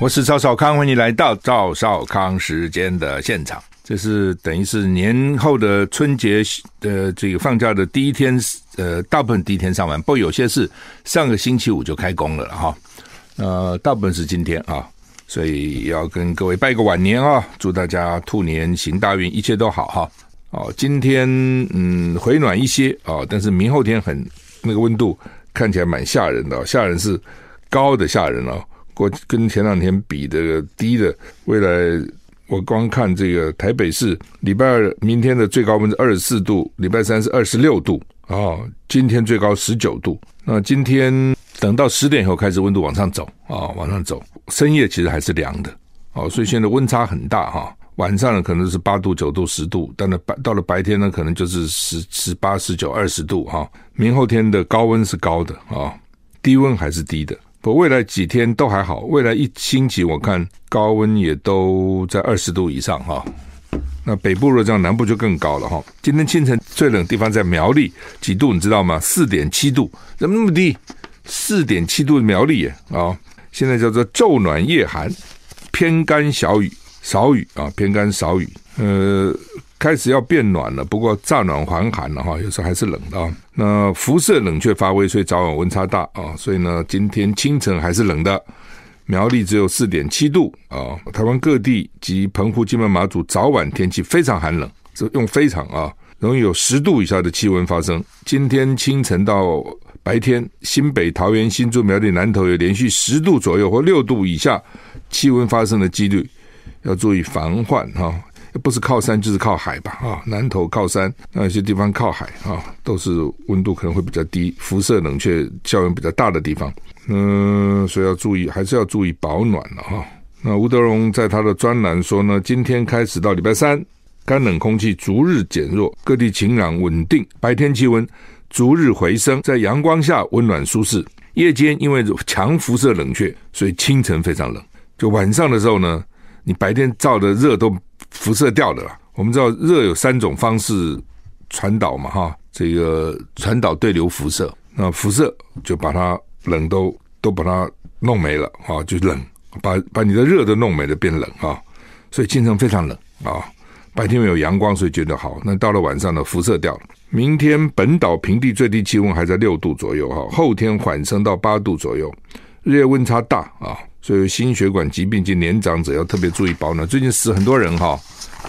我是赵少康，欢迎来到赵少康时间的现场。这是等于是年后的春节的这个放假的第一天，呃，大部分第一天上班，不过有些是上个星期五就开工了哈。呃，大部分是今天啊，所以要跟各位拜个晚年啊，祝大家兔年行大运，一切都好哈。哦，今天嗯回暖一些啊，但是明后天很那个温度看起来蛮吓人的，吓人是高的吓人哦，过跟前两天比这个低的未来。我光看这个台北市，礼拜二明天的最高温是二十四度，礼拜三是二十六度啊、今天最高十九度。那今天等到十点以后开始温度往上走啊、往上走，深夜其实还是凉的哦，所以现在温差很大哈、晚上呢可能是八度、九度、十度，但是白到了白天呢可能就是十、十八、十九、二十度哈、明后天的高温是高的啊、低温还是低的。不，未来几天都还好。未来一星期，我看高温也都在二十度以上哈。那北部热这样，南部就更高了哈。今天清晨最冷地方在苗栗，几度你知道吗？四点七度，怎么那么低？四点七度的苗栗耶啊！现在叫做昼暖夜寒，偏干小雨，少雨啊，偏干少雨。呃。开始要变暖了，不过乍暖还寒了哈，有时候还是冷的。那辐射冷却发威，所以早晚温差大啊。所以呢，今天清晨还是冷的，苗栗只有四点七度啊。台湾各地及澎湖、金门、马祖早晚天气非常寒冷，这用非常啊，容易有十度以下的气温发生。今天清晨到白天，新北、桃园、新竹、苗栗、南投有连续十度左右或六度以下气温发生的几率，要注意防患哈。不是靠山就是靠海吧？啊，南投靠山，那有些地方靠海啊，都是温度可能会比较低，辐射冷却效应比较大的地方。嗯，所以要注意，还是要注意保暖了哈。那吴德荣在他的专栏说呢，今天开始到礼拜三，干冷空气逐日减弱，各地晴朗稳定，白天气温逐日回升，在阳光下温暖舒适。夜间因为强辐射冷却，所以清晨非常冷。就晚上的时候呢，你白天照的热都。辐射掉的啦，我们知道热有三种方式传导嘛，哈，这个传导对流辐射，那辐射就把它冷都都把它弄没了啊，就冷，把把你的热都弄没了，变冷啊，所以清晨非常冷啊，白天没有阳光，所以觉得好，那到了晚上呢，辐射掉了。明天本岛平地最低气温还在六度左右哈，后天缓升到八度左右，日夜温差大啊。所以心血管疾病及年长者要特别注意保暖。最近死很多人哈，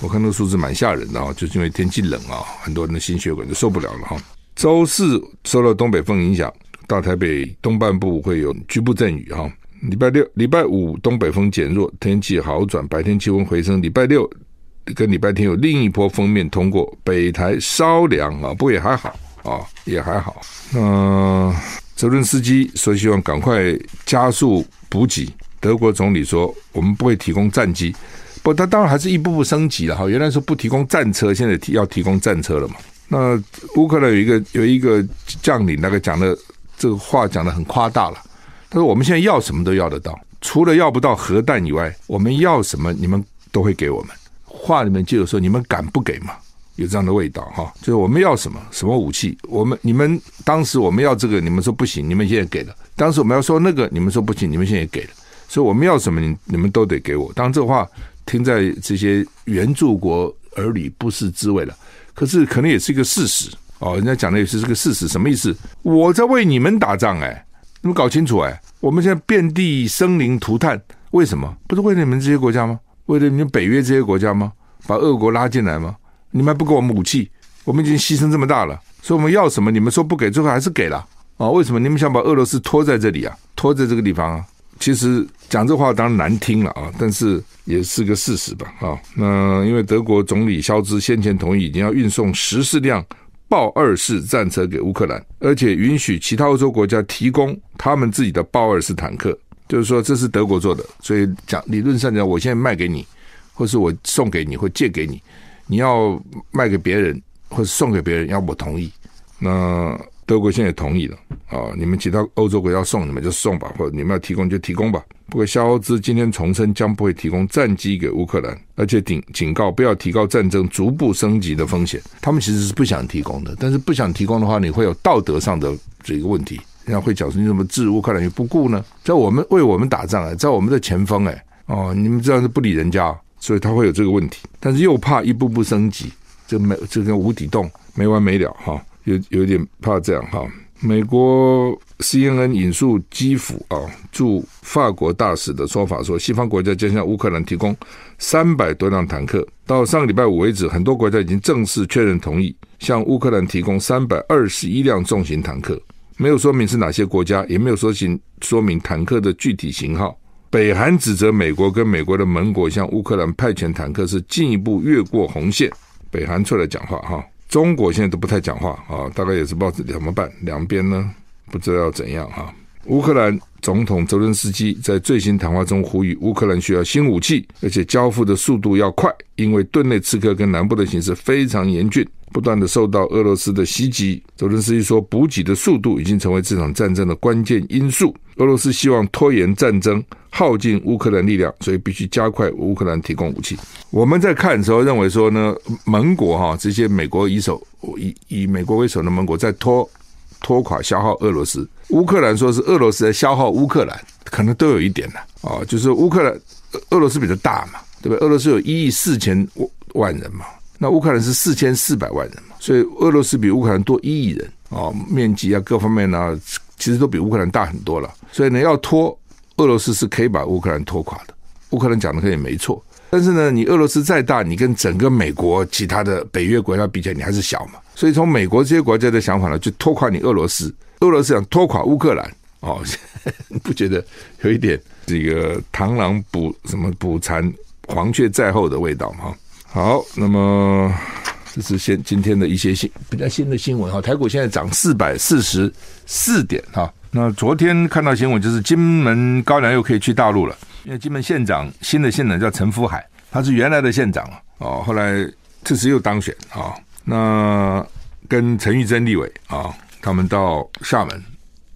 我看那个数字蛮吓人的哈，就是因为天气冷啊，很多人的心血管就受不了了哈。周四受到东北风影响，大台北东半部会有局部阵雨哈。礼拜六、礼拜五东北风减弱，天气好转，白天气温回升。礼拜六跟礼拜天有另一波锋面通过，北台稍凉啊，不过也还好啊，也还好。那，泽伦斯基说希望赶快加速补给。德国总理说：“我们不会提供战机，不，他当然还是一步步升级了哈。原来说不提供战车，现在提要提供战车了嘛。那乌克兰有一个有一个将领，那个讲的这个话讲的很夸大了。他说：我们现在要什么都要得到，除了要不到核弹以外，我们要什么你们都会给我们。话里面就有说你们敢不给吗？有这样的味道哈。就是我们要什么什么武器，我们你们当时我们要这个，你们说不行，你们现在给了。当时我们要说那个，你们说不行，你们现在也给了。”所以我们要什么，你你们都得给我。当，这话听在这些援助国耳里不是滋味了。可是可能也是一个事实哦。人家讲的也是这个事实，什么意思？我在为你们打仗哎，你们搞清楚哎。我们现在遍地生灵涂炭，为什么？不是为了你们这些国家吗？为了你们北约这些国家吗？把俄国拉进来吗？你们还不给我们武器？我们已经牺牲这么大了，所以我们要什么？你们说不给，最后还是给了啊？为什么？你们想把俄罗斯拖在这里啊？拖在这个地方啊？其实讲这话当然难听了啊，但是也是个事实吧啊。那因为德国总理肖兹先前同意，已经要运送十四辆豹二式战车给乌克兰，而且允许其他欧洲国家提供他们自己的豹二式坦克。就是说这是德国做的，所以讲理论上讲，我现在卖给你，或是我送给你，或借给你，你要卖给别人或者送给别人，要我同意。那德国现在同意了啊，你们其他欧洲国家要送，你们就送吧，或者你们要提供就提供吧。不过肖兹今天重申，将不会提供战机给乌克兰，而且警警告不要提高战争逐步升级的风险。他们其实是不想提供的，但是不想提供的话，你会有道德上的这个问题。人家会讲说你怎么置乌克兰于不顾呢？在我们为我们打仗哎，在我们的前锋哎哦，你们这样是不理人家，所以他会有这个问题。但是又怕一步步升级，这没这个无底洞没完没了哈。有有点怕这样哈。美国 CNN 引述基辅啊驻法国大使的说法说，西方国家将向乌克兰提供三百多辆坦克。到上个礼拜五为止，很多国家已经正式确认同意向乌克兰提供三百二十一辆重型坦克，没有说明是哪些国家，也没有说明说明坦克的具体型号。北韩指责美国跟美国的盟国向乌克兰派遣坦克是进一步越过红线。北韩出来讲话哈。中国现在都不太讲话啊，大概也是不知道怎么办，两边呢不知道要怎样哈。乌克兰总统泽伦斯基在最新谈话中呼吁乌克兰需要新武器，而且交付的速度要快，因为顿内茨克跟南部的形势非常严峻，不断的受到俄罗斯的袭击。泽伦斯基说，补给的速度已经成为这场战争的关键因素。俄罗斯希望拖延战争，耗尽乌克兰力量，所以必须加快乌克兰提供武器。我们在看的时候认为说呢，盟国哈这些美国以首以以美国为首的盟国在拖拖垮消耗俄罗斯，乌克兰说是俄罗斯在消耗乌克兰，可能都有一点的啊，就是乌克兰俄罗斯比较大嘛，对不对？俄罗斯有一亿四千万人嘛，那乌克兰是四千四百万人嘛，所以俄罗斯比乌克兰多一亿人啊，面积啊各方面呢、其实都比乌克兰大很多了，所以呢，要拖俄罗斯是可以把乌克兰拖垮的。乌克兰讲的可以没错，但是呢，你俄罗斯再大，你跟整个美国其他的北约国家比起来，你还是小嘛。所以从美国这些国家的想法呢，就拖垮你俄罗斯。俄罗斯想拖垮乌克兰，哦，不觉得有一点这个螳螂捕什么捕蝉，黄雀在后的味道吗？好，那么。这是现今天的一些新比较新的新闻哈，台股现在涨四百四十四点哈。那昨天看到新闻就是金门高粱又可以去大陆了，因为金门县长新的县长叫陈福海，他是原来的县长啊哦，后来这次又当选啊。那跟陈玉珍立委啊，他们到厦门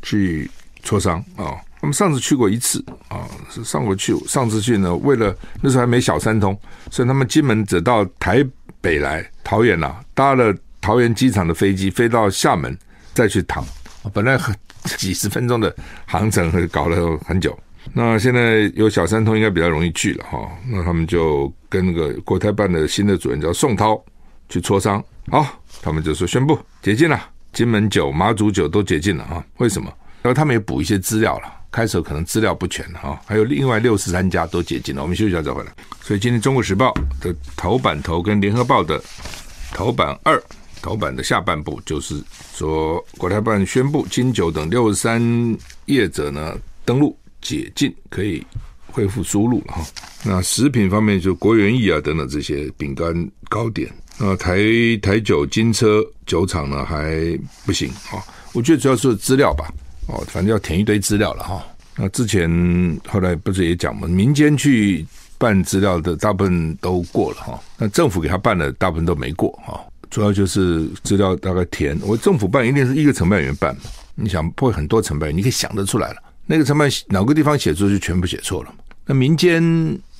去磋商啊。他们上次去过一次啊，是上过去，上次去呢，为了那时候还没小三通，所以他们金门只到台。北来桃园呐、啊，搭了桃园机场的飞机飞到厦门，再去躺。本来很几十分钟的航程，搞了很久。那现在有小三通，应该比较容易去了哈。那他们就跟那个国台办的新的主任叫宋涛去磋商。好，他们就说宣布解禁了，金门酒、马祖酒都解禁了啊。为什么？然后他们也补一些资料了。开始可能资料不全哈，还有另外六十三家都解禁了。我们休息一下再回来。所以今天《中国时报》的头版头跟《联合报》的头版二头版的下半部，就是说国台办宣布金九等六十三业者呢登陆解禁，可以恢复输入了哈。那食品方面就国元益啊等等这些饼干糕点。那台台酒金车酒厂呢还不行啊，我觉得主要是资料吧。哦，反正要填一堆资料了哈。那之前后来不是也讲嘛，民间去办资料的大部分都过了哈，那政府给他办的大部分都没过哈。主要就是资料大概填，我政府办一定是一个承办员办嘛。你想不会很多承办员，你可以想得出来了。那个承办哪个地方写错就全部写错了嘛。那民间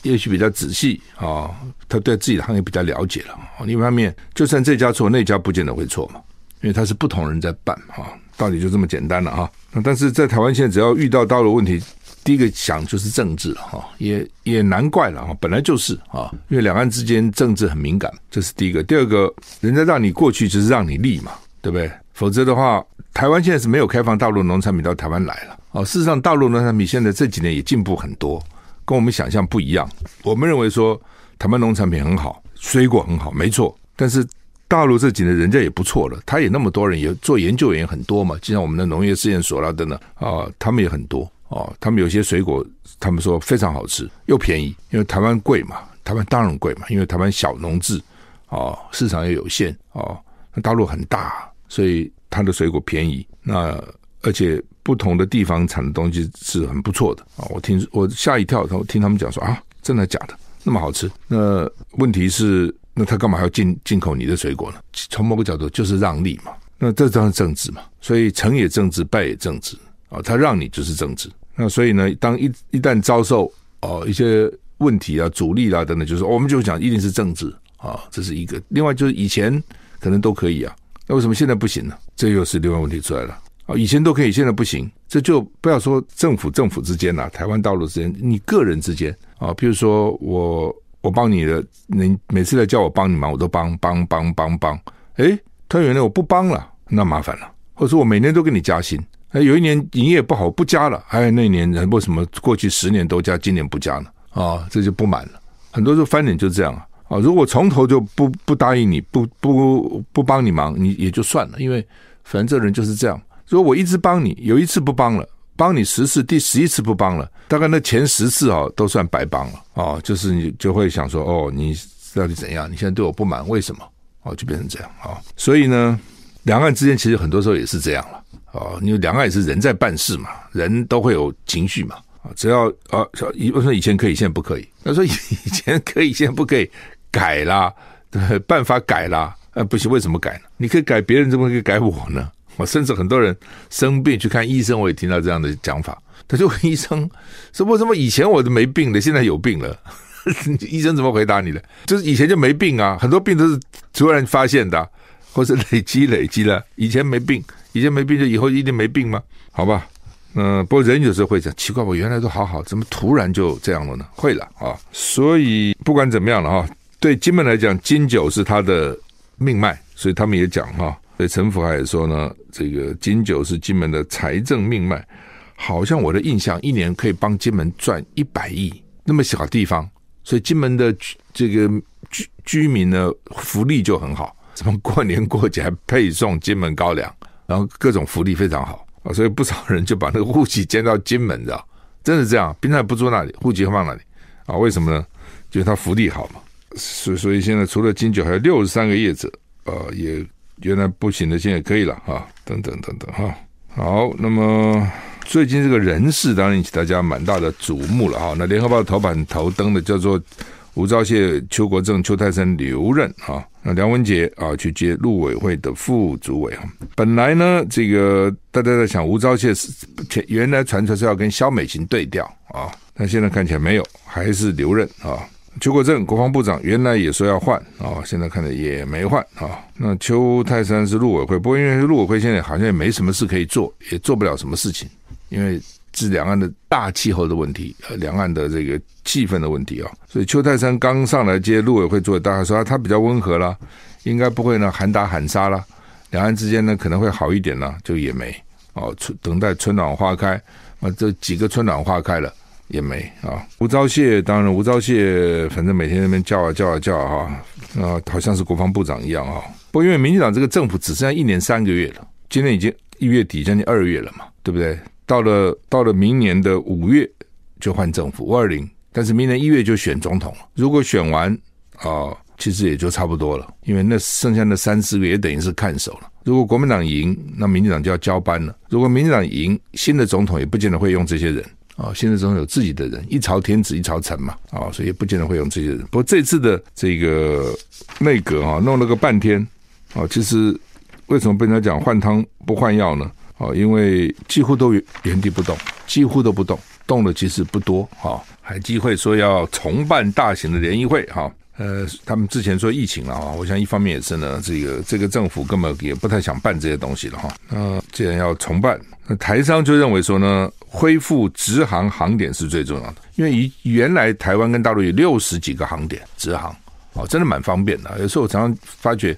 也许比较仔细啊，他对自己的行业比较了解了。另一方面，就算这家错，那家不见得会错嘛，因为他是不同人在办哈。道理就这么简单了哈，但是在台湾现在只要遇到道路问题，第一个想就是政治了哈，也也难怪了哈，本来就是啊，因为两岸之间政治很敏感，这是第一个。第二个，人家让你过去就是让你立嘛，对不对？否则的话，台湾现在是没有开放大陆农产品到台湾来了哦。事实上，大陆农产品现在这几年也进步很多，跟我们想象不一样。我们认为说台湾农产品很好，水果很好，没错，但是。大陆这几年人家也不错了，他也那么多人，也做研究员很多嘛，就像我们的农业试验所啦等等啊，他们也很多啊，他们有些水果，他们说非常好吃又便宜，因为台湾贵嘛，台湾当然贵嘛，因为台湾小农制啊，市场也有限啊，那大陆很大，所以它的水果便宜，那而且不同的地方产的东西是很不错的啊！我听我吓一跳，我听他们讲说啊，真的假的？那么好吃？那问题是，那他干嘛还要进进口你的水果呢？从某个角度就是让利嘛。那这当然政治嘛，所以成也政治，败也政治啊。他让你就是政治。那所以呢，当一一旦遭受哦一些问题啊、阻力啊等等，就是我们就讲一定是政治啊，这是一个。另外就是以前可能都可以啊，那为什么现在不行呢？这又是另外问题出来了。啊，以前都可以，现在不行，这就不要说政府政府之间呐、啊，台湾道路之间，你个人之间。啊，比如说我我帮你的，你每次来叫我帮你忙，我都帮帮帮帮帮，哎，突然原来我不帮了，那麻烦了，或者说我每年都给你加薪，哎，有一年营业不好不加了，哎，那一年为什么过去十年都加，今年不加呢？啊，这就不满了，很多时候翻脸就这样啊，啊，如果从头就不不答应你，不不不帮你忙，你也就算了，因为反正这人就是这样。如果我一直帮你，有一次不帮了，帮你十次，第十一次不帮了，大概那前十次哦，都算白帮了哦，就是你就会想说哦，你到底怎样？你现在对我不满，为什么？哦，就变成这样啊、哦。所以呢，两岸之间其实很多时候也是这样了哦，因为两岸也是人在办事嘛，人都会有情绪嘛啊，只要啊，以为什么以前可以，现在不可以？他说以前可以，现在不可以，改啦，对，办法改啦，呃，不行，为什么改呢？你可以改别人，怎么可以改我呢？我甚至很多人生病去看医生，我也听到这样的讲法。他就问医生说：“为什么以前我都没病的，现在有病了？” 医生怎么回答你的？就是以前就没病啊，很多病都是突然发现的，或是累积累积了。以前没病，以前没病就以后一定没病吗？好吧，嗯，不过人有时候会讲奇怪，我原来都好好，怎么突然就这样了呢？会了啊。所以不管怎么样了哈，对金门来讲，金九是他的命脉，所以他们也讲哈。所以陈福海也说呢，这个金九是金门的财政命脉，好像我的印象，一年可以帮金门赚一百亿，那么小地方，所以金门的这个居居民呢，福利就很好，什么过年过节还配送金门高粱，然后各种福利非常好啊，所以不少人就把那个户籍迁到金门，知道？真的这样，平常不住那里，户籍放那里啊？为什么呢？就是他福利好嘛。所所以现在除了金九，还有六十三个业者，呃，也。原来不行的，现在可以了哈，等等等等哈。好，那么最近这个人事当然引起大家蛮大的瞩目了哈。那联合报头版头登的叫做吴钊燮、邱国正、邱泰森留任啊。那梁文杰啊去接陆委会的副主委哈。本来呢，这个大家在想吴钊燮是原来传出是要跟萧美琴对调啊，但现在看起来没有，还是留任啊。邱国正国防部长原来也说要换啊，现在看着也没换啊。那邱泰山是陆委会，不过因为陆委会现在好像也没什么事可以做，也做不了什么事情，因为是两岸的大气候的问题，呃，两岸的这个气氛的问题啊。所以邱泰山刚上来接陆委会做，大家说他比较温和啦，应该不会呢喊打喊杀啦，两岸之间呢可能会好一点呢，就也没哦，春等待春暖花开啊，这几个春暖花开了。也没啊，吴钊燮当然，吴钊燮反正每天那边叫啊叫啊叫啊，啊，好像是国防部长一样啊。不因为民进党这个政府只剩下一年三个月了，今年已经一月底将近二月了嘛，对不对？到了到了明年的五月就换政府五二零，但是明年一月就选总统了。如果选完啊，其实也就差不多了，因为那剩下的三四个月也等于是看守了。如果国民党赢，那民进党就要交班了。如果民进党赢，新的总统也不见得会用这些人。啊，现在总有自己的人，一朝天子一朝臣嘛，啊，所以也不见得会用这些人。不过这次的这个内阁啊，弄了个半天，啊，其实为什么被人家讲换汤不换药呢？啊，因为几乎都原地不动，几乎都不动，动的其实不多。哈，还机会说要重办大型的联谊会，哈。呃，他们之前说疫情了啊，我想一方面也是呢，这个这个政府根本也不太想办这些东西了哈。那既然要重办，那台商就认为说呢，恢复直航航点是最重要的，因为以原来台湾跟大陆有六十几个航点直航，哦，真的蛮方便的。有时候我常常发觉，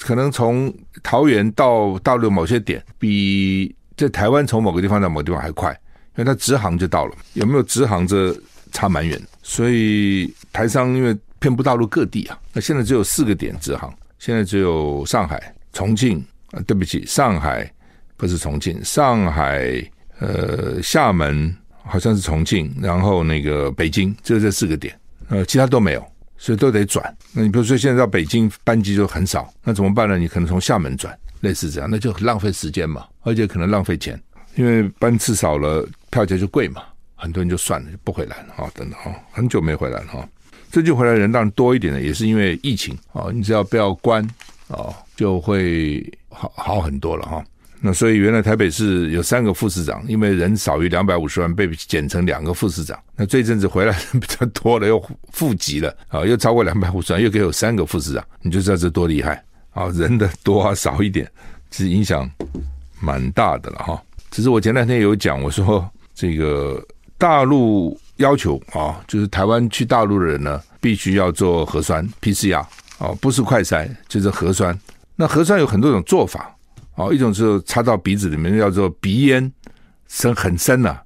可能从桃园到大陆某些点，比在台湾从某个地方到某个地方还快，因为它直航就到了。有没有直航这差蛮远，所以台商因为。遍布大陆各地啊，那现在只有四个点直航，现在只有上海、重庆啊，对不起，上海不是重庆，上海呃厦门好像是重庆，然后那个北京只有这四个点，呃，其他都没有，所以都得转。那你比如说现在到北京班机就很少，那怎么办呢？你可能从厦门转，类似这样，那就浪费时间嘛，而且可能浪费钱。因为班次少了，票价就贵嘛，很多人就算了，就不回来了哈，等等哈，很久没回来了哈。最近回来人当然多一点的，也是因为疫情啊，你只要不要关啊，就会好好很多了哈。那所以原来台北市有三个副市长，因为人少于两百五十万，被减成两个副市长。那这阵子回来人比较多了，又复籍了啊，又超过两百五十万，又给有三个副市长，你就知道这多厉害啊！人的多啊少一点，其实影响蛮大的了哈。只是我前两天有讲，我说这个大陆。要求啊，就是台湾去大陆的人呢，必须要做核酸 PCR 啊，不是快筛，就是核酸。那核酸有很多种做法哦，一种是插到鼻子里面，叫做鼻咽深很深呐、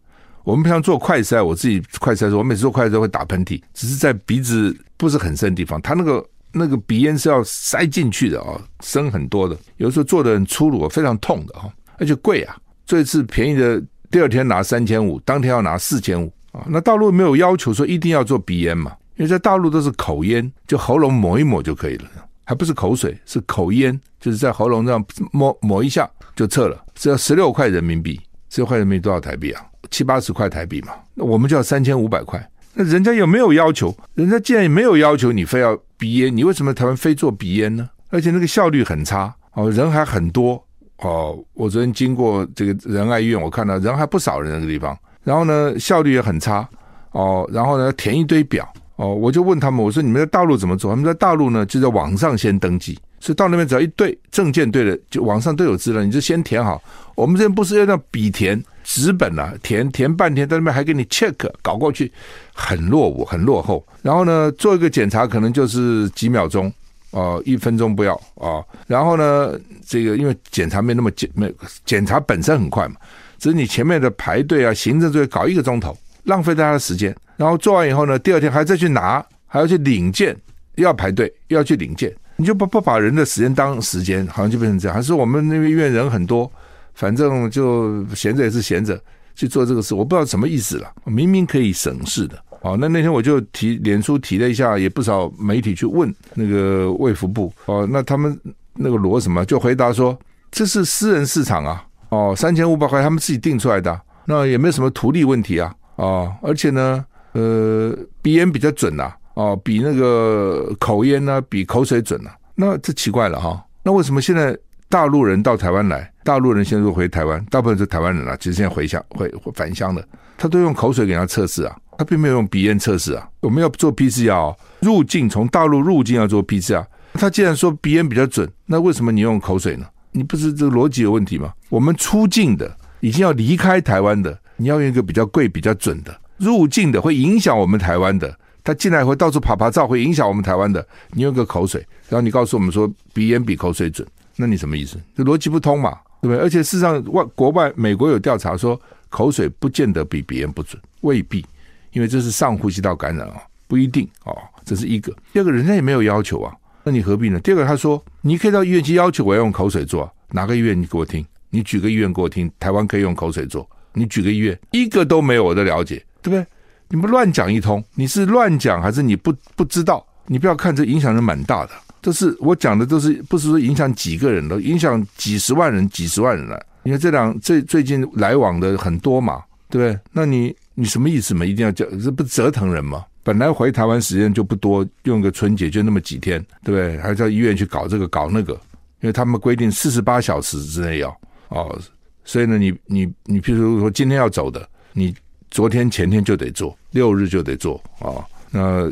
我们平常做快筛，我自己快筛的时候，我每次做快筛会打喷嚏，只是在鼻子不是很深的地方，它那个那个鼻咽是要塞进去的啊，深很多的。有时候做的很粗鲁，非常痛的哈，而且贵啊。这一次便宜的，第二天拿三千五，当天要拿四千五。啊，那大陆没有要求说一定要做鼻咽嘛？因为在大陆都是口咽，就喉咙抹一抹就可以了，还不是口水，是口咽，就是在喉咙这样抹抹一下就撤了，只要十六块人民币，十六块人民币多少台币啊？七八十块台币嘛，那我们就要三千五百块。那人家有没有要求？人家既然没有要求，你非要鼻咽，你为什么台湾非做鼻咽呢？而且那个效率很差哦，人还很多哦。我昨天经过这个仁爱医院，我看到人还不少人那个地方。然后呢，效率也很差哦。然后呢，填一堆表哦。我就问他们，我说你们在大陆怎么做？他们在大陆呢，就在网上先登记，所以到那边只要一对证件对了，就网上都有资料，你就先填好。我们这边不是要让笔填纸本啊，填填半天，在那边还给你 check 搞过去，很落伍，很落后。然后呢，做一个检查可能就是几秒钟哦，一分钟不要哦。然后呢，这个因为检查没那么检，没检查本身很快嘛。只是你前面的排队啊，行政作业搞一个钟头，浪费大家的时间。然后做完以后呢，第二天还再去拿，还要去领件，又要排队，又要去领件，你就不不把人的时间当时间，好像就变成这样。还是我们那边医院人很多，反正就闲着也是闲着去做这个事，我不知道什么意思了。明明可以省事的。哦，那那天我就提脸书提了一下，也不少媒体去问那个卫福部。哦，那他们那个罗什么就回答说，这是私人市场啊。哦，三千五百块他们自己定出来的，那也没有什么图利问题啊，哦，而且呢，呃，鼻咽比较准呐，哦，比那个口咽呢，比口水准呐，那这奇怪了哈，那为什么现在大陆人到台湾来，大陆人现在都回台湾，大部分是台湾人啊，其实现在回乡回返乡的，他都用口水给他测试啊，他并没有用鼻咽测试啊，我们要做 PCR 入境，从大陆入境要做 PCR，他既然说鼻咽比较准，那为什么你用口水呢？你不是这个逻辑有问题吗？我们出境的已经要离开台湾的，你要用一个比较贵、比较准的；入境的会影响我们台湾的，他进来会到处趴趴走，会影响我们台湾的。你用个口水，然后你告诉我们说鼻炎比口水准，那你什么意思？这逻辑不通嘛，对不对？而且事实上，外国外美国有调查说，口水不见得比鼻炎不准，未必，因为这是上呼吸道感染啊，不一定哦。这是一个，第二个人家也没有要求啊。那你何必呢？第二个，他说你可以到医院去要求我要用口水做，哪个医院？你给我听，你举个医院给我听，台湾可以用口水做，你举个医院，一个都没有我的了解，对不对？你们乱讲一通，你是乱讲还是你不不知道？你不要看这影响人蛮大的，这是我讲的都是不是说影响几个人的，影响几十万人、几十万人了。因为这两最最近来往的很多嘛，对不对？那你你什么意思嘛？一定要讲，这不折腾人吗？本来回台湾时间就不多，用个春节就那么几天，对不对？还在医院去搞这个搞那个，因为他们规定四十八小时之内要哦，所以呢，你你你，譬如说今天要走的，你昨天前天就得做，六日就得做啊、那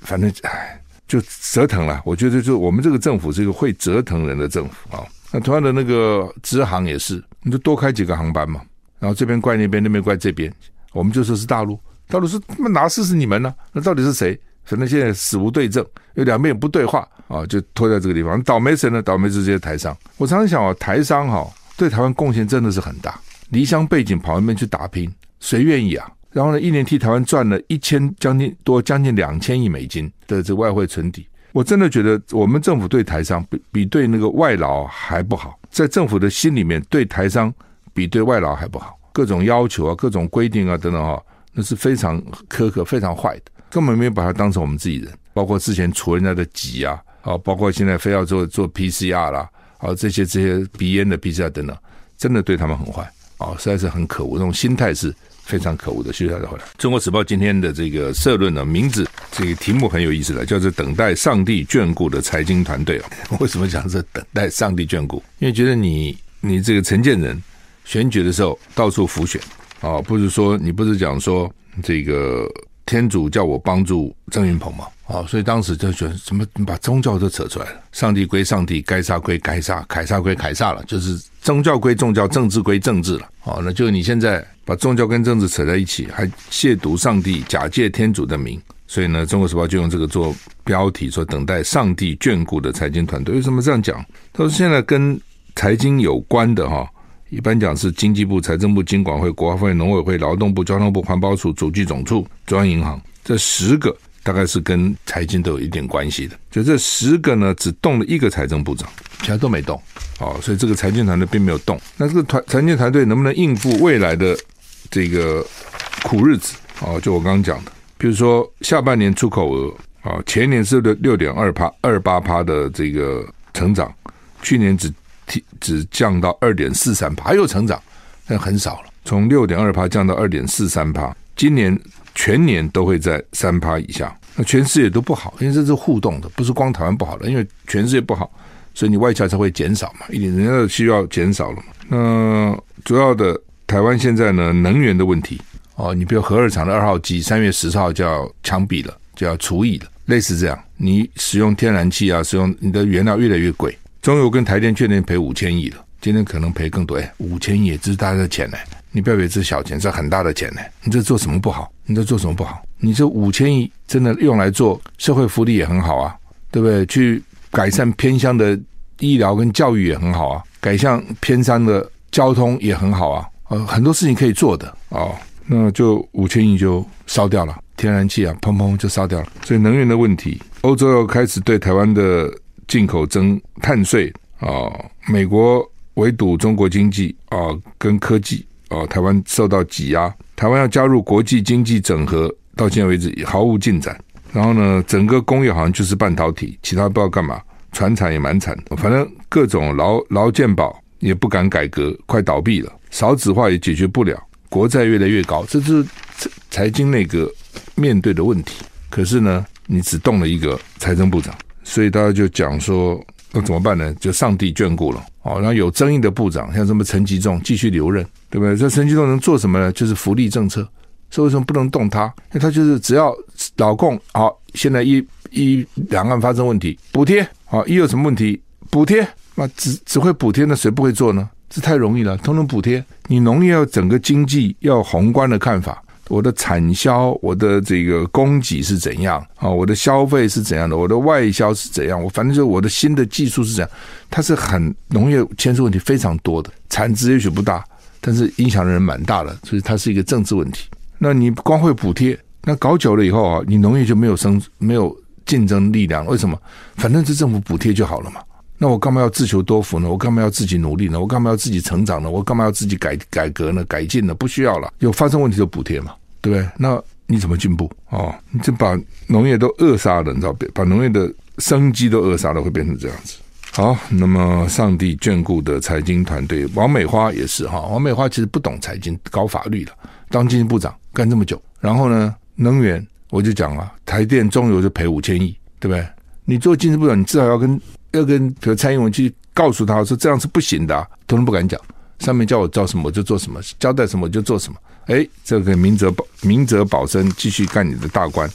反正唉，就折腾了。我觉得就我们这个政府是一个会折腾人的政府啊、那同样的那个直航也是，你就多开几个航班嘛，然后这边怪那边，那边怪这边，我们就说是大陆。大陆是那哪是是你们呢？那到底是谁？反正现在死无对证，有两边也不对话啊，就拖在这个地方。倒霉谁呢？倒霉是这些台商。我常常想啊，台商哈对台湾贡献真的是很大，离乡背井跑那边去打拼，谁愿意啊？然后呢，一年替台湾赚了一千将近多将近两千亿美金的这外汇存底。我真的觉得我们政府对台商比比对那个外劳还不好，在政府的心里面对台商比对外劳还不好，各种要求啊，各种规定啊等等哈。那是非常苛刻、非常坏的，根本没有把他当成我们自己人。包括之前除人家的籍啊，啊，包括现在非要做做 PCR 啦，啊，这些这些鼻咽的鼻塞等等，真的对他们很坏。啊，实在是很可恶，那种心态是非常可恶的。休息再回来。中国时报今天的这个社论呢，名字这个题目很有意思的，叫做“等待上帝眷顾的财经团队”啊。为什么讲是等待上帝眷顾？因为觉得你你这个承建人选举的时候到处浮选啊，不是说你不是讲说这个天主叫我帮助郑云鹏嘛？啊，所以当时就觉得怎么把宗教都扯出来了，上帝归上帝，该杀归该杀，凯撒归凯撒了，就是宗教归宗教，政治归政治了。好，那就你现在把宗教跟政治扯在一起，还亵渎上帝，假借天主的名，所以呢，《中国时报》就用这个做标题，说等待上帝眷顾的财经团队。为什么这样讲？他说现在跟财经有关的哈，一般讲是经济部、财政部、经管会、国发会、农委会、劳动部、交通部、环保署、主计总处、中央银行这十个。大概是跟财经都有一点关系的，就这十个呢，只动了一个财政部长，其他都没动，哦，所以这个财经团队并没有动。那这个团财经团队能不能应付未来的这个苦日子？哦，就我刚刚讲的，比如说下半年出口额啊，前年是六六点二趴二八趴的这个成长，去年只提只降到二点四三趴，还有成长，但很少了，从六点二趴降到二点四三趴，今年。全年都会在三趴以下，那全世界都不好，因为这是互动的，不是光台湾不好的，因为全世界不好，所以你外销才会减少嘛，一点人家的需要减少了嘛。那主要的台湾现在呢，能源的问题哦，你比如核二厂的二号机，三月十号就要枪毙了，就要除役了，类似这样，你使用天然气啊，使用你的原料越来越贵，中油跟台电去年赔五千亿了，今天可能赔更多，哎，五千亿这是大家的钱呢。你不要以为这是小钱，是很大的钱呢。你这做什么不好？你这做什么不好？你这五千亿真的用来做社会福利也很好啊，对不对？去改善偏乡的医疗跟教育也很好啊，改善偏山的交通也很好啊，呃，很多事情可以做的哦。那就五千亿就烧掉了，天然气啊，砰砰就烧掉了。所以能源的问题，欧洲要开始对台湾的进口征碳税啊，美国围堵中国经济啊，跟科技。哦，台湾受到挤压，台湾要加入国际经济整合，到现在为止毫无进展。然后呢，整个工业好像就是半导体，其他不知道干嘛，船产也蛮惨。反正各种劳劳健保也不敢改革，快倒闭了。少子化也解决不了，国债越来越高，这是财经内阁面对的问题。可是呢，你只动了一个财政部长，所以大家就讲说。那怎么办呢？就上帝眷顾了哦。然后有争议的部长，像什么陈吉仲继续留任，对不对？这陈吉仲能做什么呢？就是福利政策。所以为什么不能动他？因为他就是只要老共好，现在一一两岸发生问题，补贴好，一有什么问题补贴，那只只会补贴，那谁不会做呢？这太容易了，通通补贴。你农业要整个经济要宏观的看法。我的产销，我的这个供给是怎样啊？我的消费是怎样的？我的外销是怎样？我反正就是我的新的技术是怎样？它是很农业牵涉问题非常多的，产值也许不大，但是影响的人蛮大的，所以它是一个政治问题。那你光会补贴，那搞久了以后啊，你农业就没有生没有竞争力量。为什么？反正是政府补贴就好了嘛。那我干嘛要自求多福呢？我干嘛要自己努力呢？我干嘛要自己成长呢？我干嘛要自己改改革呢？改进呢？不需要了，有发生问题就补贴嘛，对不对？那你怎么进步？哦，你就把农业都扼杀了，你知道把农业的生机都扼杀了，会变成这样子。好，那么上帝眷顾的财经团队，王美花也是哈。王美花其实不懂财经，搞法律的，当经济部长干这么久，然后呢，能源我就讲了，台电、中油就赔五千亿，对不对？你做经济部长，你至少要跟。要跟比如蔡英文去告诉他说，这样是不行的，啊，通通不敢讲。上面叫我做什么我就做什么，交代什么我就做什么。哎，这个明哲保明哲保身，继续干你的大官，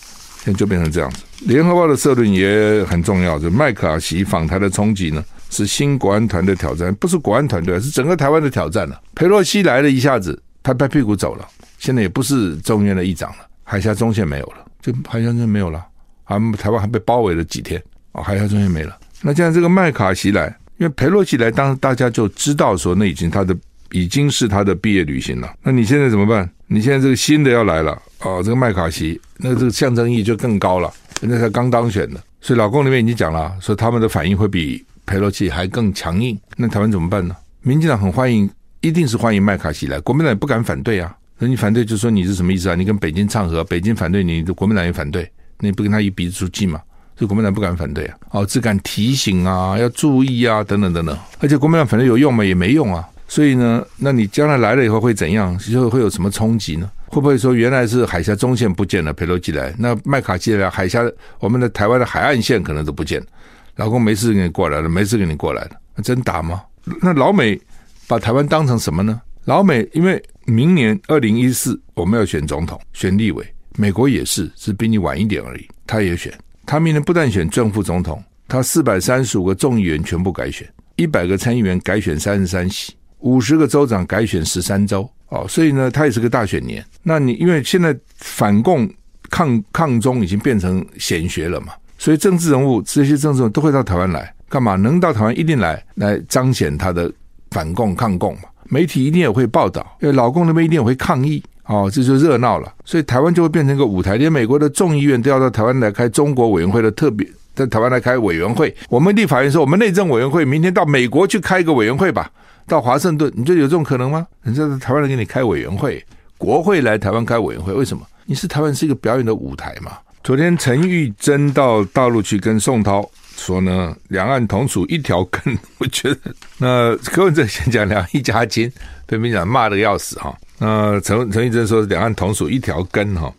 现在就变成这样子。联合报的社论也很重要，就麦卡锡访台的冲击呢，是新国安团的挑战，不是国安团队，是整个台湾的挑战了，啊。裴洛西来了一下子拍拍屁股走了，现在也不是众院的议长了，海峡中线没有了，就海峡中线没有了，啊，台湾还被包围了几天，哦，海峡中线没了。那现在这个麦卡锡来，因为佩洛西来，当大家就知道说，那已经他的已经是他的毕业旅行了。那你现在怎么办？你现在这个新的要来了哦，这个麦卡锡，那这个象征意义就更高了。人家才刚当选的，所以老共那边已经讲了，说他们的反应会比佩洛西还更强硬。那台湾怎么办呢？民进党很欢迎，一定是欢迎麦卡锡来，国民党也不敢反对啊。那你反对就说你是什么意思啊？你跟北京唱和，北京反对你，国民党也反对，那你不跟他一鼻子出气吗？所以国民党不敢反对啊，哦，只敢提醒啊，要注意啊，等等等等。而且国民党反对有用吗？也没用啊。所以呢，那你将来来了以后会怎样？就会有什么冲击呢？会不会说原来是海峡中线不见了，裴洛西来，那麦卡锡来海峡，我们的台湾的海岸线可能都不见了。老公没事给你过来了，没事给你过来了，那真打吗？那老美把台湾当成什么呢？老美因为明年二零一四我们要选总统、选立委，美国也是，是比你晚一点而已。他也选，他明年不但选正副总统，他四百三十五个众议员全部改选，一百个参议员改选三十三席。五十个州长改选十三州哦，所以呢，他也是个大选年。那你因为现在反共抗抗中已经变成显学了嘛，所以政治人物这些政治人物都会到台湾来干嘛？能到台湾一定来来彰显他的反共抗共嘛。媒体一定也会报道，因为老共那边一定也会抗议哦，这就热闹了。所以台湾就会变成一个舞台，连美国的众议院都要到台湾来开中国委员会的特别，在台湾来开委员会。我们立法院说，我们内政委员会明天到美国去开一个委员会吧。到华盛顿，你觉得有这种可能吗？人家台湾人给你开委员会，国会来台湾开委员会，为什么？你是台湾是一个表演的舞台嘛？昨天陈玉珍到大陆去跟宋涛说呢，两岸同属一条根。我觉得那柯文哲先讲两岸一家亲，被民进党骂的要死哈。那陈陈玉珍说两岸同属一条根哈，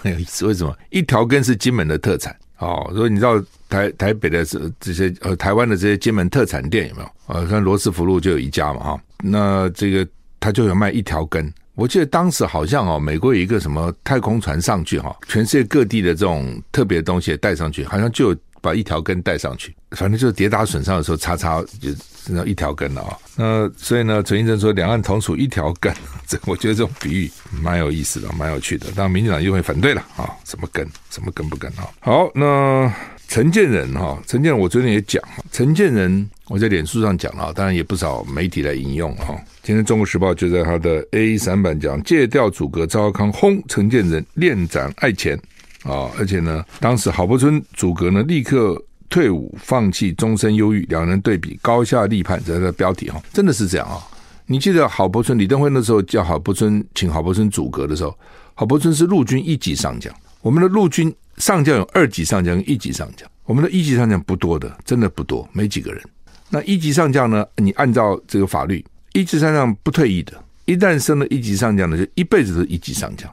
很有意思。为什么？一条根是金门的特产。哦，所以你知道台台北的这这些呃台湾的这些金门特产店有没有？呃，像罗斯福路就有一家嘛哈。那这个他就有卖一条根。我记得当时好像哦，美国有一个什么太空船上去哈，全世界各地的这种特别的东西也带上去，好像就把一条根带上去。反正就是跌打损伤的时候擦擦就那一条根了啊。那所以呢，陈医生说两岸同属一条根，这 我觉得这种比喻蛮有意思的，蛮有趣的。当，民进党又会反对了啊，什么根，什么根不根啊？好，那陈建仁哈，陈建仁我昨天也讲，陈建仁我在脸书上讲了，当然也不少媒体来引用哈。今天《中国时报》就在他的 A 三版讲，借调组阁赵少康轰陈建仁恋斩爱钱啊，而且呢，当时郝柏村组阁呢立刻。退伍，放弃终身忧郁，两人对比高下立判，这个标题哈，真的是这样啊！你记得郝柏村李登辉那时候叫郝柏村，请郝柏村组阁的时候，郝柏村是陆军一级上将。我们的陆军上将有二级上将跟一级上将，我们的一级上将不多的，真的不多，没几个人。那一级上将呢？你按照这个法律，一级上将不退役的，一旦升了一级上将呢，就一辈子都是一级上将。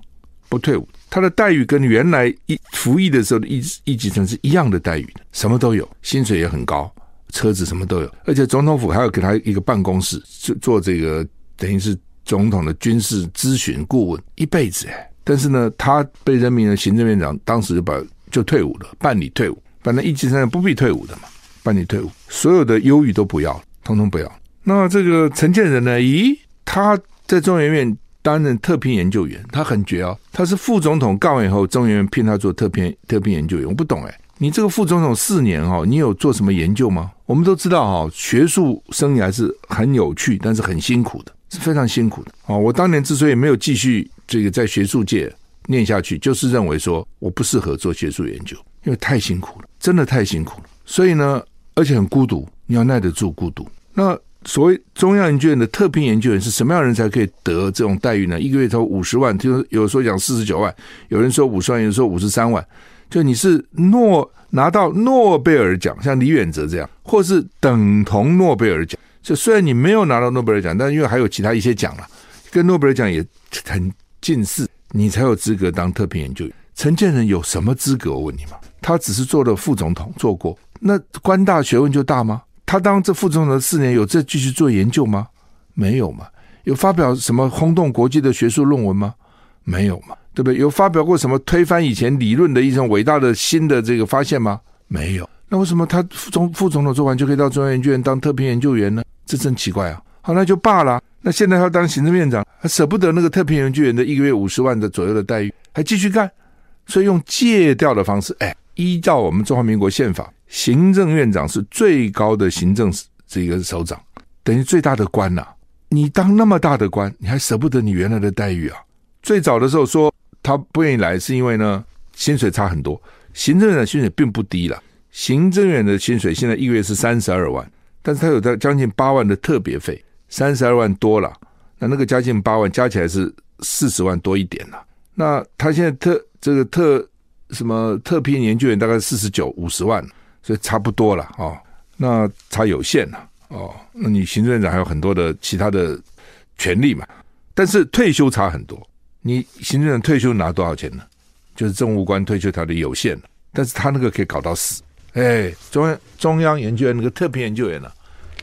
不退伍，他的待遇跟原来一服役的时候的一一级上是一样的待遇的，什么都有，薪水也很高，车子什么都有，而且总统府还要给他一个办公室，做做这个等于是总统的军事咨询顾问，一辈子哎。但是呢，他被任命了行政院长，当时就把就退伍了，办理退伍，反正一级上不必退伍的嘛，办理退伍，所有的优裕都不要，通通不要。那这个陈建仁呢？咦，他在中研院。担任特聘研究员，他很绝哦。他是副总统干完以后，中研院聘他做特聘特聘研究员。我不懂哎，你这个副总统四年哈，你有做什么研究吗？我们都知道哈，学术生涯是很有趣，但是很辛苦的，是非常辛苦的。哦，我当年之所以没有继续这个在学术界念下去，就是认为说我不适合做学术研究，因为太辛苦了，真的太辛苦了。所以呢，而且很孤独，你要耐得住孤独。那。所谓中央研究院的特聘研究员是什么样人才可以得这种待遇呢？一个月投五十万，听说有说讲四十九万，有人说五十万，有人说五十三万。就你是诺拿到诺贝尔奖，像李远哲这样，或是等同诺贝尔奖。就虽然你没有拿到诺贝尔奖，但因为还有其他一些奖了，跟诺贝尔奖也很近似，你才有资格当特聘研究员。陈建仁有什么资格？我问你嘛，他只是做了副总统，做过，那官大学问就大吗？他当这副总统的四年，有再继续做研究吗？没有嘛？有发表什么轰动国际的学术论文吗？没有嘛？对不对？有发表过什么推翻以前理论的一种伟大的新的这个发现吗？没有。那为什么他副总副总统做完就可以到中央研究院当特聘研究员呢？这真奇怪啊！好，那就罢了。那现在他当行政院长，还舍不得那个特聘研究员的一个月五十万的左右的待遇，还继续干，所以用借调的方式，哎，依照我们中华民国宪法。行政院长是最高的行政这个首长，等于最大的官呐、你当那么大的官，你还舍不得你原来的待遇啊？最早的时候说他不愿意来，是因为呢薪水差很多。行政院的薪水并不低了，行政院的薪水现在一个月是三十二万，但是他有在将近八万的特别费，三十二万多了。那那个将近八万加起来是四十万多一点了。那他现在特这个特什么特聘研究员大概四十九五十万。所以差不多了哦，那差有限了哦，那你行政院长还有很多的其他的权利嘛，但是退休差很多。你行政院长退休拿多少钱呢？就是政务官退休条例有限，但是他那个可以搞到死。哎，中央中央研究院那个特聘研究员呢、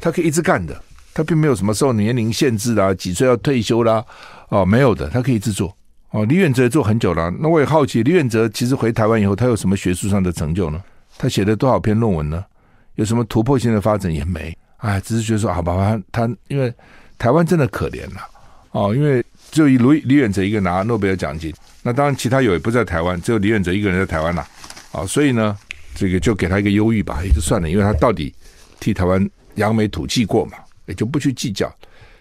他可以一直干的，他并没有什么受年龄限制啦，几岁要退休啦，哦，没有的，他可以一直做。哦，李远哲做很久了，那我也好奇，李远哲其实回台湾以后，他有什么学术上的成就呢？他写了多少篇论文呢？有什么突破性的发展也没。哎，只是觉得说，好吧，他他因为台湾真的可怜了，哦，因为只有李李远哲一个拿诺贝尔奖金，那当然其他有也不在台湾，只有李远哲一个人在台湾了，啊，所以呢。这个就给他一个忧郁吧，也就算了，因为他到底替台湾扬眉吐气过嘛，也就不去计较。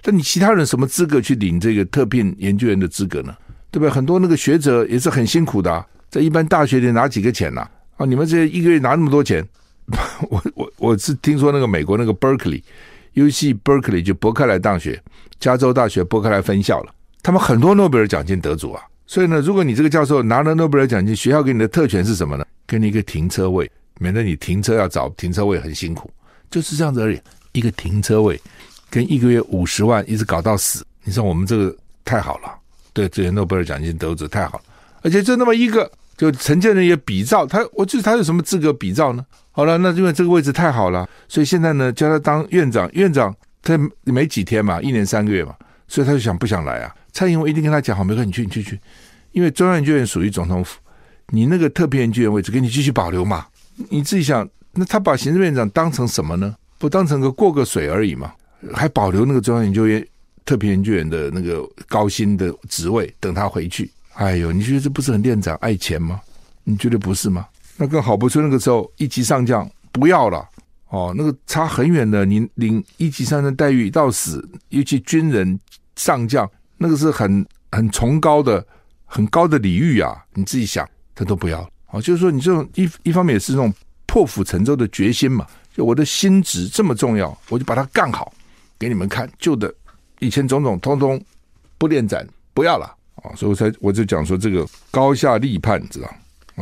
但你其他人什么资格去领这个特聘研究员的资格呢？对不对？很多那个学者也是很辛苦的，在一般大学里拿几个钱呐？你们这一个月拿那么多钱？我我我是听说那个美国那个 Berkeley，UC Berkeley 就伯克莱大学，加州大学伯克莱分校了，他们很多诺贝尔奖金得主啊。所以呢，如果你这个教授拿了诺贝尔奖金，学校给你的特权是什么呢？给你一个停车位，免得你停车要找停车位很辛苦，就是这样子而已。一个停车位跟一个月五十万一直搞到死，你说我们这个太好了，对这些诺贝尔奖金得主太好了，而且就那么一个，就陈建人也比照他，我就是他有什么资格比照呢？好了，那因为这个位置太好了，所以现在呢叫他当院长，院长他没几天嘛，一年三个月嘛，所以他就想不想来啊？蔡英文一定跟他讲好，没关系，你去，你去去，因为中央研究院属于总统府。你那个特别研究员位置给你继续保留嘛？你自己想，那他把行政院长当成什么呢？不当成个过个水而已嘛？还保留那个中央研究院特别研究员的那个高薪的职位，等他回去。哎呦，你觉得这不是很院长爱钱吗？你觉得不是吗？那跟郝柏村那个时候一级上将不要了哦，那个差很远的。你领一级上将待遇到死，尤其军人上将，那个是很很崇高的、很高的礼遇啊！你自己想。他都不要啊，就是说你这种一一方面也是那种破釜沉舟的决心嘛。就我的心职这么重要，我就把它干好给你们看。旧的以前种种通通不恋斩，不要了啊！所以我才我就讲说这个高下立判，知道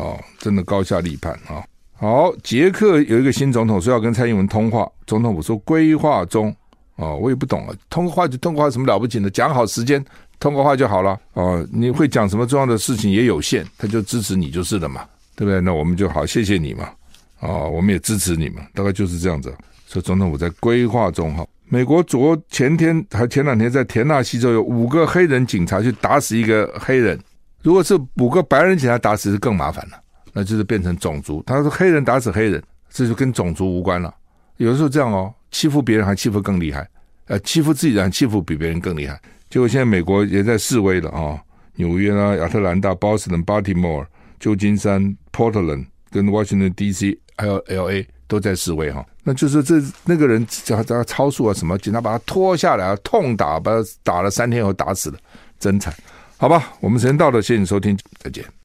啊？真的高下立判啊！好，捷克有一个新总统说要跟蔡英文通话，总统府说规划中啊，我也不懂啊，通个话就通个话，什么了不起的？讲好时间。通过话就好了哦，你会讲什么重要的事情也有限，他就支持你就是了嘛，对不对？那我们就好，谢谢你嘛，啊，我们也支持你嘛，大概就是这样子。所以总统府在规划中哈，美国昨前天还前两天在田纳西州有五个黑人警察去打死一个黑人，如果是五个白人警察打死是更麻烦了，那就是变成种族。他说黑人打死黑人，这就跟种族无关了。有的时候这样哦，欺负别人还欺负更厉害，呃，欺负自己人欺负比别人更厉害。结果现在美国也在示威了啊！纽约啊、亚特兰大、波士顿、巴提摩尔、旧金山、Portland 跟 Washington D.C. 还有 L.A. 都在示威哈。那就是这那个人叫他超速啊什么，警察把他拖下来，痛打，把他打了三天后打死了，真惨。好吧，我们时间到了，谢谢你收听，再见。